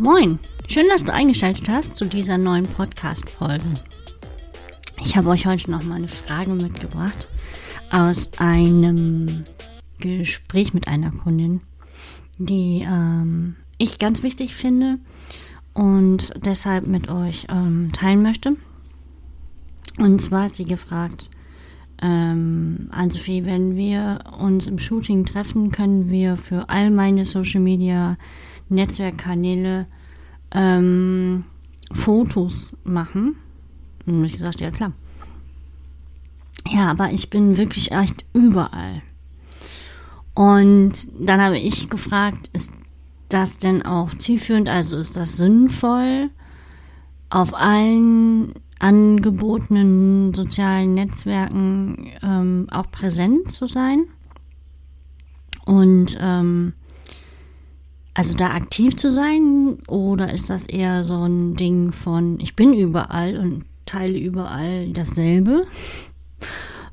Moin, schön, dass du eingeschaltet hast zu dieser neuen Podcast-Folge. Ich habe euch heute noch mal eine Frage mitgebracht aus einem Gespräch mit einer Kundin, die ähm, ich ganz wichtig finde und deshalb mit euch ähm, teilen möchte. Und zwar hat sie gefragt, ähm, Ann-Sophie, wenn wir uns im Shooting treffen, können wir für all meine Social Media Netzwerkkanäle ähm, Fotos machen. Und ich gesagt, ja klar. Ja, aber ich bin wirklich echt überall. Und dann habe ich gefragt, ist das denn auch zielführend? Also ist das sinnvoll, auf allen angebotenen sozialen Netzwerken ähm, auch präsent zu sein? Und ähm, also da aktiv zu sein? Oder ist das eher so ein Ding von, ich bin überall und teile überall dasselbe?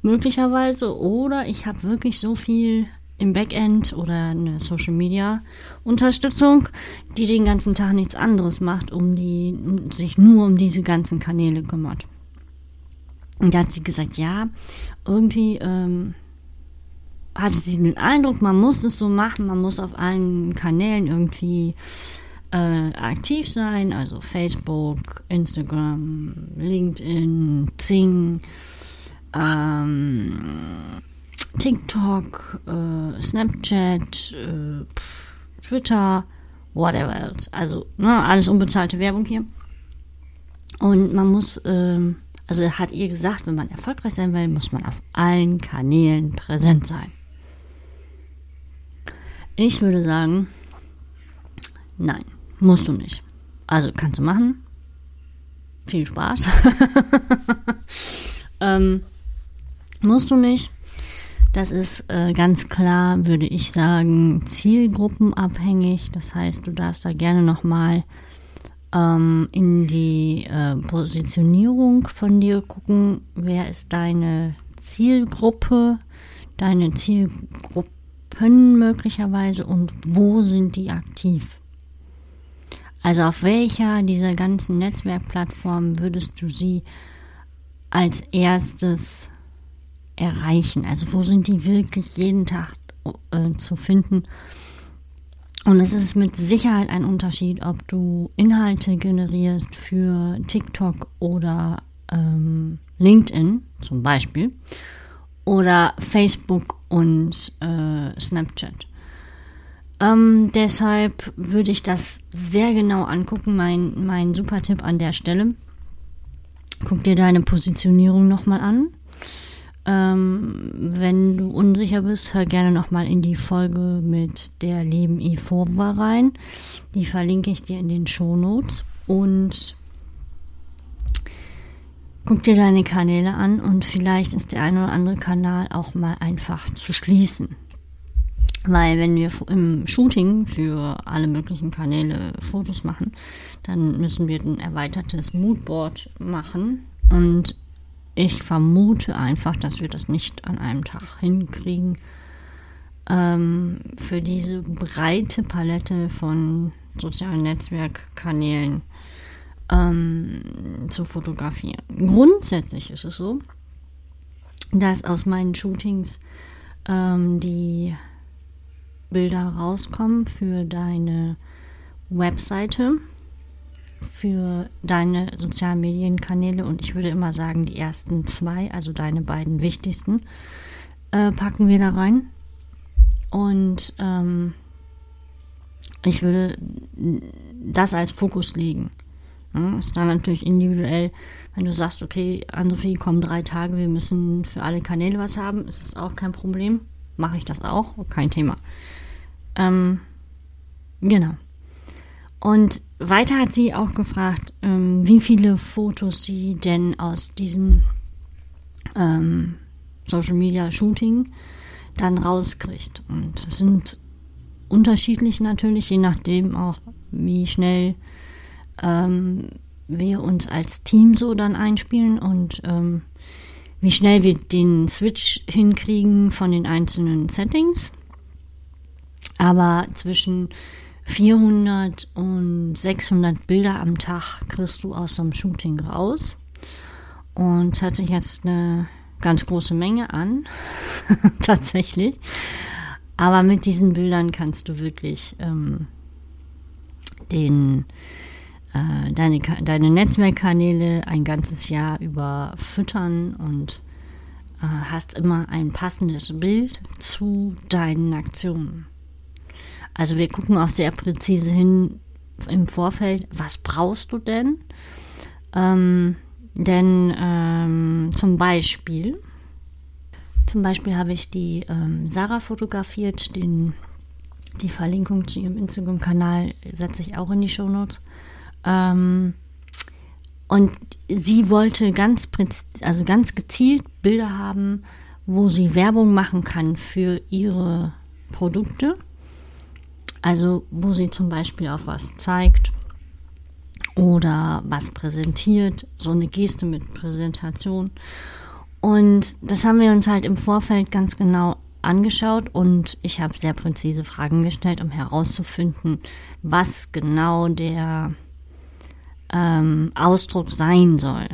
Möglicherweise. Oder ich habe wirklich so viel im Backend oder eine Social Media Unterstützung, die den ganzen Tag nichts anderes macht, um die, um sich nur um diese ganzen Kanäle kümmert. Und da hat sie gesagt, ja, irgendwie ähm, hatte sie den Eindruck, man muss es so machen, man muss auf allen Kanälen irgendwie äh, aktiv sein, also Facebook, Instagram, LinkedIn, Zing, ähm, TikTok, äh, Snapchat, äh, Twitter, whatever else. Also ne, alles unbezahlte Werbung hier. Und man muss, ähm, also hat ihr gesagt, wenn man erfolgreich sein will, muss man auf allen Kanälen präsent sein. Ich würde sagen, nein, musst du nicht. Also kannst du machen. Viel Spaß. ähm, musst du nicht. Das ist äh, ganz klar, würde ich sagen, zielgruppenabhängig. Das heißt, du darfst da gerne nochmal ähm, in die äh, Positionierung von dir gucken. Wer ist deine Zielgruppe? Deine Zielgruppe können möglicherweise und wo sind die aktiv? Also auf welcher dieser ganzen Netzwerkplattformen würdest du sie als erstes erreichen? Also wo sind die wirklich jeden Tag äh, zu finden? Und es ist mit Sicherheit ein Unterschied, ob du Inhalte generierst für TikTok oder ähm, LinkedIn zum Beispiel oder Facebook und äh, Snapchat. Ähm, deshalb würde ich das sehr genau angucken. Mein, mein super Tipp an der Stelle. Guck dir deine Positionierung nochmal an. Ähm, wenn du unsicher bist, hör gerne nochmal in die Folge mit der lieben Ifova rein. Die verlinke ich dir in den Show Notes. Und Guck dir deine Kanäle an und vielleicht ist der eine oder andere Kanal auch mal einfach zu schließen. Weil wenn wir im Shooting für alle möglichen Kanäle Fotos machen, dann müssen wir ein erweitertes Moodboard machen. Und ich vermute einfach, dass wir das nicht an einem Tag hinkriegen, ähm, für diese breite Palette von sozialen Netzwerkkanälen ähm, zu fotografieren. Grundsätzlich ist es so, dass aus meinen Shootings ähm, die Bilder rauskommen für deine Webseite, für deine sozialen Medienkanäle und ich würde immer sagen, die ersten zwei, also deine beiden wichtigsten, äh, packen wir da rein. Und ähm, ich würde das als Fokus legen. Ja, ist dann natürlich individuell, wenn du sagst, okay, Ann-Sophie, kommen drei Tage, wir müssen für alle Kanäle was haben, ist das auch kein Problem. Mache ich das auch, kein Thema. Ähm, genau. Und weiter hat sie auch gefragt, ähm, wie viele Fotos sie denn aus diesem ähm, Social Media Shooting dann rauskriegt. Und es sind unterschiedlich natürlich, je nachdem auch, wie schnell ähm, wir uns als Team so dann einspielen und ähm, wie schnell wir den Switch hinkriegen von den einzelnen Settings. Aber zwischen 400 und 600 Bilder am Tag kriegst du aus einem Shooting raus. Und es sich jetzt eine ganz große Menge an, tatsächlich. Aber mit diesen Bildern kannst du wirklich ähm, den, äh, deine, deine Netzwerkkanäle ein ganzes Jahr über füttern und äh, hast immer ein passendes Bild zu deinen Aktionen. Also wir gucken auch sehr präzise hin im Vorfeld, was brauchst du denn? Ähm, denn ähm, zum Beispiel, zum Beispiel habe ich die ähm, Sarah fotografiert, den, die Verlinkung zu ihrem Instagram-Kanal setze ich auch in die Shownotes. Ähm, und sie wollte ganz, also ganz gezielt Bilder haben, wo sie Werbung machen kann für ihre Produkte. Also wo sie zum Beispiel auf was zeigt oder was präsentiert, so eine Geste mit Präsentation. Und das haben wir uns halt im Vorfeld ganz genau angeschaut und ich habe sehr präzise Fragen gestellt, um herauszufinden, was genau der ähm, Ausdruck sein soll.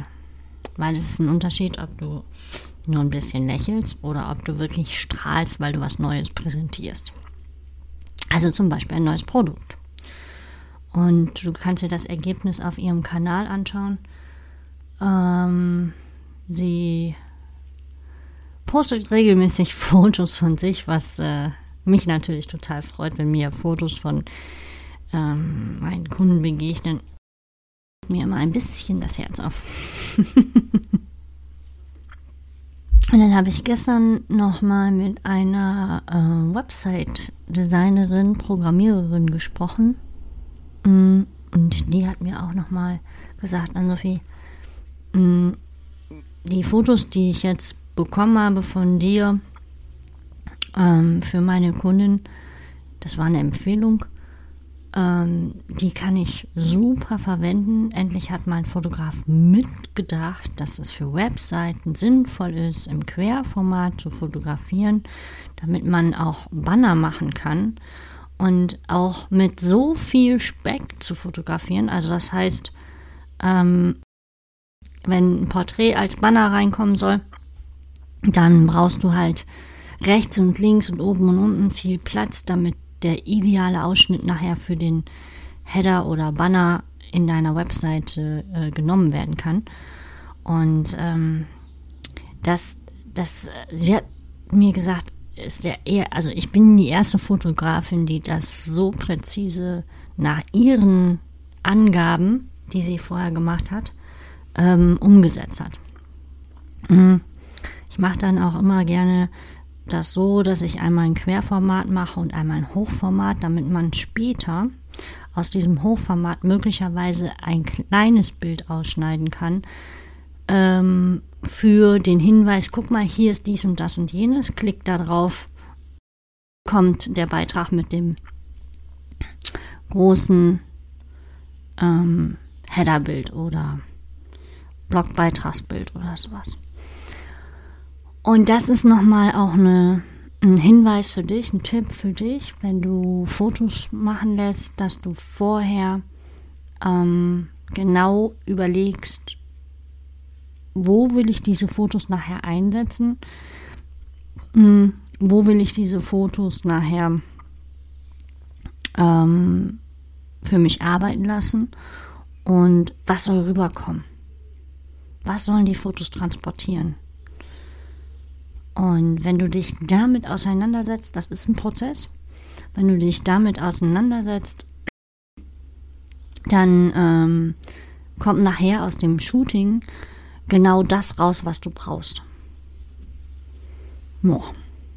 Weil es ist ein Unterschied, ob du nur ein bisschen lächelst oder ob du wirklich strahlst, weil du was Neues präsentierst. Also zum Beispiel ein neues Produkt. Und du kannst dir das Ergebnis auf ihrem Kanal anschauen. Ähm, sie postet regelmäßig Fotos von sich, was äh, mich natürlich total freut, wenn mir Fotos von ähm, meinen Kunden begegnen. Mir immer ein bisschen das Herz auf. Und dann habe ich gestern nochmal mit einer äh, Website-Designerin, Programmiererin gesprochen. Mm, und die hat mir auch nochmal gesagt, Ann-Sophie, mm, die Fotos, die ich jetzt bekommen habe von dir ähm, für meine Kundin, das war eine Empfehlung, ähm, die kann ich super verwenden. Endlich hat mein Fotograf mitgedacht, dass es für Webseiten sinnvoll ist, im Querformat zu fotografieren, damit man auch Banner machen kann und auch mit so viel Speck zu fotografieren. Also das heißt, ähm, wenn ein Porträt als Banner reinkommen soll, dann brauchst du halt rechts und links und oben und unten viel Platz, damit der ideale Ausschnitt nachher für den Header oder Banner in deiner Webseite äh, genommen werden kann. Und ähm, das, das, sie hat mir gesagt, ist der eher, also ich bin die erste Fotografin, die das so präzise nach ihren Angaben, die sie vorher gemacht hat, ähm, umgesetzt hat. Mhm. Ich mache dann auch immer gerne das so, dass ich einmal ein Querformat mache und einmal ein Hochformat, damit man später aus diesem Hochformat möglicherweise ein kleines Bild ausschneiden kann, ähm, für den Hinweis, guck mal, hier ist dies und das und jenes, klick da drauf, kommt der Beitrag mit dem großen ähm, Headerbild oder Blogbeitragsbild oder sowas. Und das ist nochmal auch eine, ein Hinweis für dich, ein Tipp für dich, wenn du Fotos machen lässt, dass du vorher ähm, genau überlegst, wo will ich diese Fotos nachher einsetzen? Hm, wo will ich diese Fotos nachher ähm, für mich arbeiten lassen? Und was soll rüberkommen? Was sollen die Fotos transportieren? Und wenn du dich damit auseinandersetzt, das ist ein Prozess, wenn du dich damit auseinandersetzt, dann ähm, kommt nachher aus dem Shooting genau das raus, was du brauchst. Boah.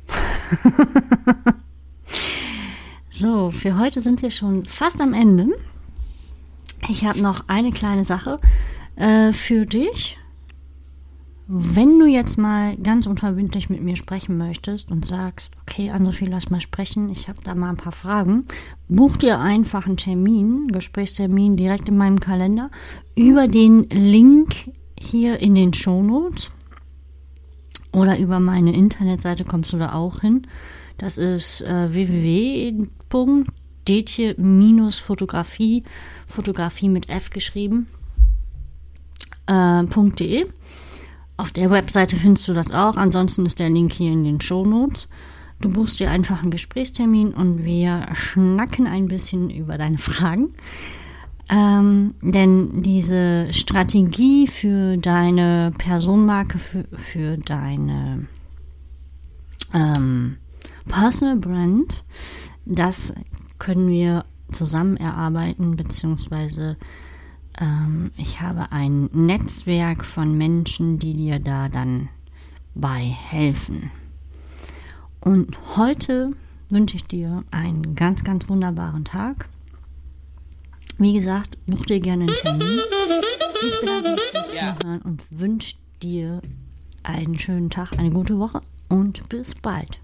so, für heute sind wir schon fast am Ende. Ich habe noch eine kleine Sache äh, für dich. Wenn du jetzt mal ganz unverbindlich mit mir sprechen möchtest und sagst, okay, Anne-Sophie, lass mal sprechen, ich habe da mal ein paar Fragen, buch dir einfach einen Termin, Gesprächstermin direkt in meinem Kalender über den Link hier in den Shownotes. Oder über meine Internetseite kommst du da auch hin. Das ist äh, www.detje-fotografie, Fotografie mit F geschrieben, äh, .de. Auf der Webseite findest du das auch. Ansonsten ist der Link hier in den Show Notes. Du buchst dir einfach einen Gesprächstermin und wir schnacken ein bisschen über deine Fragen. Ähm, denn diese Strategie für deine Personenmarke, für, für deine ähm, Personal Brand, das können wir zusammen erarbeiten, beziehungsweise ich habe ein Netzwerk von Menschen, die dir da dann bei helfen. Und heute wünsche ich dir einen ganz, ganz wunderbaren Tag. Wie gesagt, buch dir gerne einen Termin. Ich bedanke mich fürs Zuhören und wünsche dir einen schönen Tag, eine gute Woche und bis bald.